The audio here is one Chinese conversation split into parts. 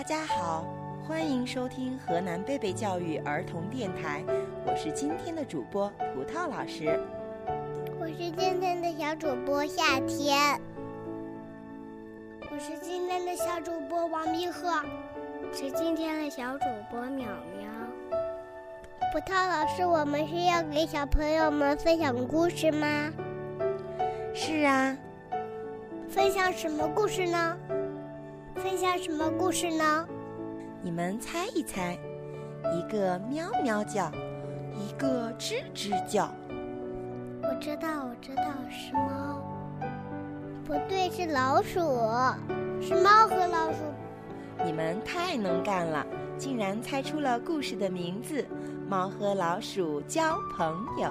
大家好，欢迎收听河南贝贝教育儿童电台，我是今天的主播葡萄老师。我是今天的小主播夏天。我是今天的小主播王碧鹤。是今天的小主播淼淼。葡萄老师，我们是要给小朋友们分享故事吗？是啊。分享什么故事呢？分享什么故事呢？你们猜一猜，一个喵喵叫，一个吱吱叫。我知道，我知道，是猫。不对，是老鼠。是猫和老鼠。你们太能干了，竟然猜出了故事的名字《猫和老鼠交朋友》。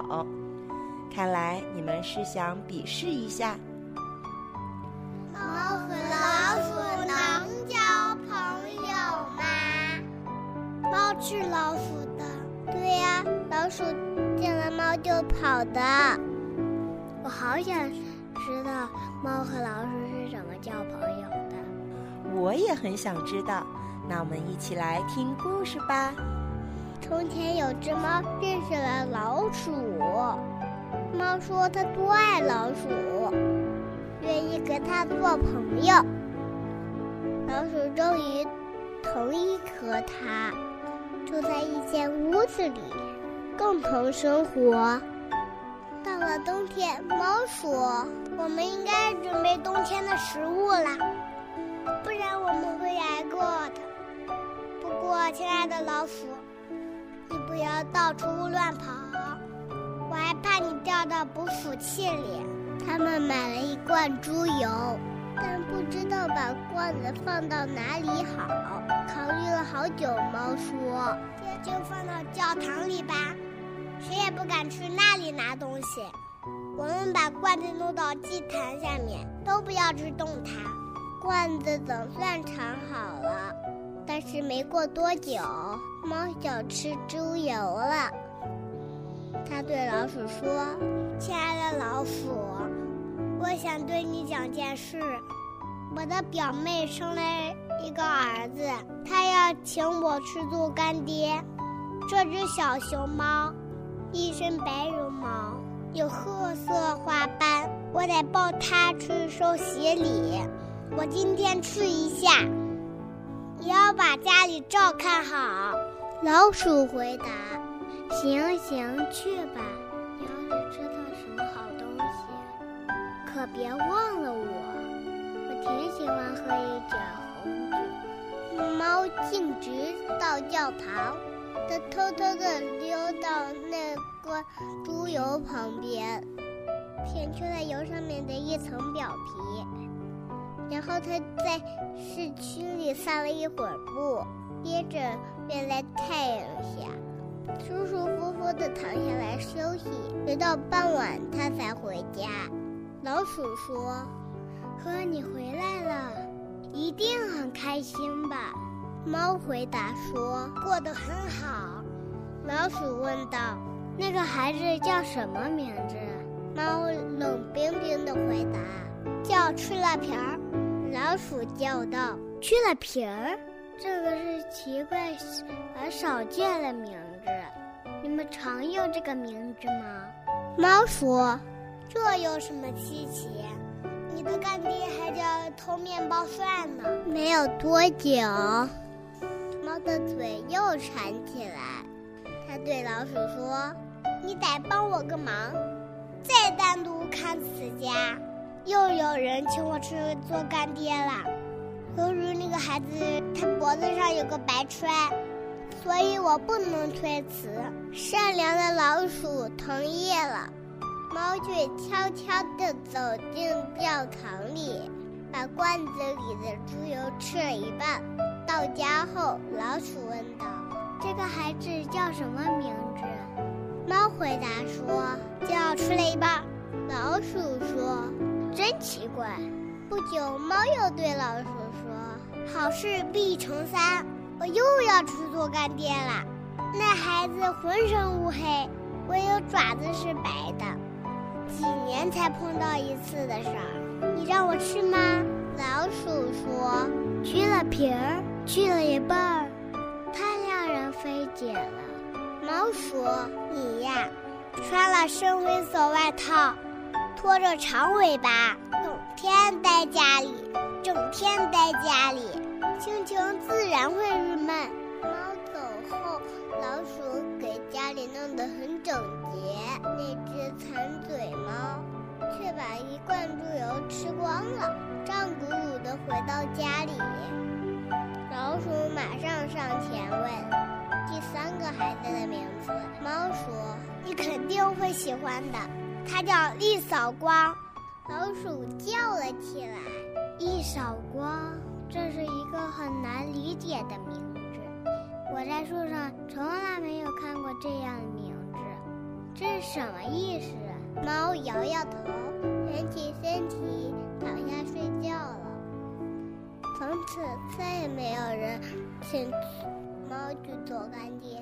看来你们是想比试一下。是老鼠的，对呀，老鼠见了猫就跑的。我好想知道猫和老鼠是怎么交朋友的。我也很想知道，那我们一起来听故事吧。从前有只猫认识了老鼠，猫说它多爱老鼠，愿意跟它做朋友。老鼠终于同意和它。住在一间屋子里，共同生活。到了冬天，猫说：“我们应该准备冬天的食物啦，不然我们会挨饿的。”不过，亲爱的老鼠，你不要到处乱跑，我还怕你掉到捕鼠器里。他们买了一罐猪油。但不知道把罐子放到哪里好，考虑了好久。猫说：“那就放到教堂里吧，谁也不敢去那里拿东西。我们把罐子弄到祭坛下面，都不要去动它。”罐子总算藏好了，但是没过多久，猫想吃猪油了。他对老鼠说：“亲爱的老鼠。”我想对你讲件事，我的表妹生了一个儿子，她要请我去做干爹。这只小熊猫，一身白绒毛，有褐色花斑，我得抱它去收喜礼。我今天去一下，也要把家里照看好。老鼠回答：“行行，去吧。可别忘了我，我挺喜欢喝一点红酒。猫径直到教堂，它偷偷的溜到那罐猪油旁边，舔去了油上面的一层表皮，然后它在市区里散了一会儿步，接着便在太阳下舒舒服服的躺下来休息，直到傍晚它才回家。老鼠说：“呵，你回来了，一定很开心吧？”猫回答说：“过得很好。”老鼠问道：“那个孩子叫什么名字？”猫冷冰冰的回答：“叫去了皮儿。”老鼠叫道：“去了皮儿，这个是奇怪而少见的名字。你们常用这个名字吗？”猫说。这有什么稀奇？你的干爹还叫偷面包蒜呢。没有多久，猫的嘴又馋起来。它对老鼠说：“你得帮我个忙，再单独看此家。又有人请我吃做干爹了。由于那个孩子他脖子上有个白圈，所以我不能推辞。”善良的老鼠同意了。猫却悄悄地走进教堂里，把罐子里的猪油吃了一半。到家后，老鼠问道：“这个孩子叫什么名字？”猫回答说：“叫吃了一半。”老鼠说：“真奇怪。”不久，猫又对老鼠说：“好事必成三，我又要去做干爹了。那孩子浑身乌黑，唯有爪子是白的。”几年才碰到一次的事儿，你让我去吗？老鼠说：“去了皮儿去了一半儿，太让人费解了。猫说：“你呀，穿了深灰色外套，拖着长尾巴，整天待家里，整天待家里，心情自然会郁闷。”弄得很整洁。那只馋嘴猫却把一罐猪油吃光了，胀鼓鼓的回到家里。老鼠马上上前问第三个孩子的名字。猫说：“你肯定会喜欢的，它叫一扫光。”老鼠叫了起来：“一扫光，这是一个很难理解的名字。我在树上从来没有看过这样的名字，这是什么意思？”猫摇摇头，蜷起身体，躺下睡觉了。从此再也没有人请猫去做干爹。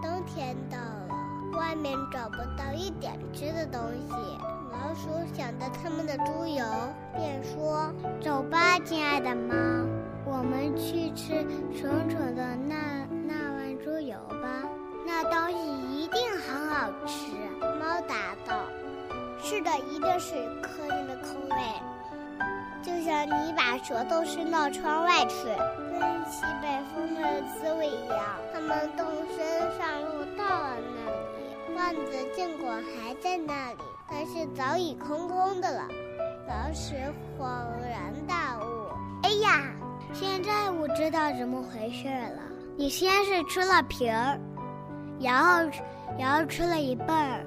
冬天到了，外面找不到一点吃的东西。老鼠想到他们的猪油，便说：“走吧，亲爱的猫，我们去吃蠢蠢的。那东西一定很好吃。”猫答道：“是的，一定是可人的口味。”就像你把舌头伸到窗外去，跟西北风的滋味一样。他们动身上路，到了那里，罐子尽管还在那里，但是早已空空的了。老鼠恍然大悟：“哎呀，现在我知道怎么回事了。你先是吃了皮儿，然后，然后吃了一半儿，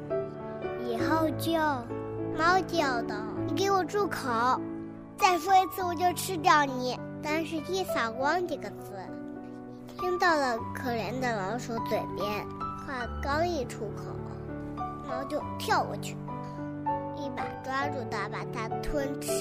以后就……”猫叫道：“你。给我住口！”再说一次，我就吃掉你！但是“一扫光”这个字，听到了可怜的老鼠嘴边，话刚一出口，猫就跳过去，一把抓住它，把它吞吃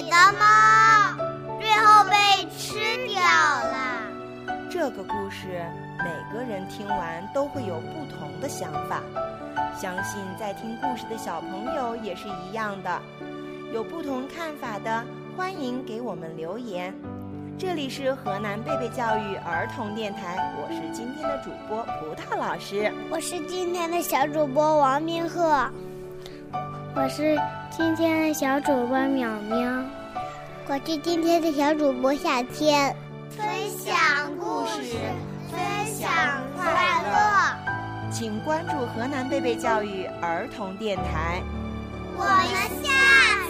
己的猫，最后被吃掉了。这个故事。每个人听完都会有不同的想法，相信在听故事的小朋友也是一样的。有不同看法的，欢迎给我们留言。这里是河南贝贝教育儿童电台，我是今天的主播葡萄老师，我是今天的小主播王明鹤，我是今天的小主播淼淼，我是今天的小主播夏天，分享故事。分享快乐，请关注河南贝贝教育儿童电台。我们下。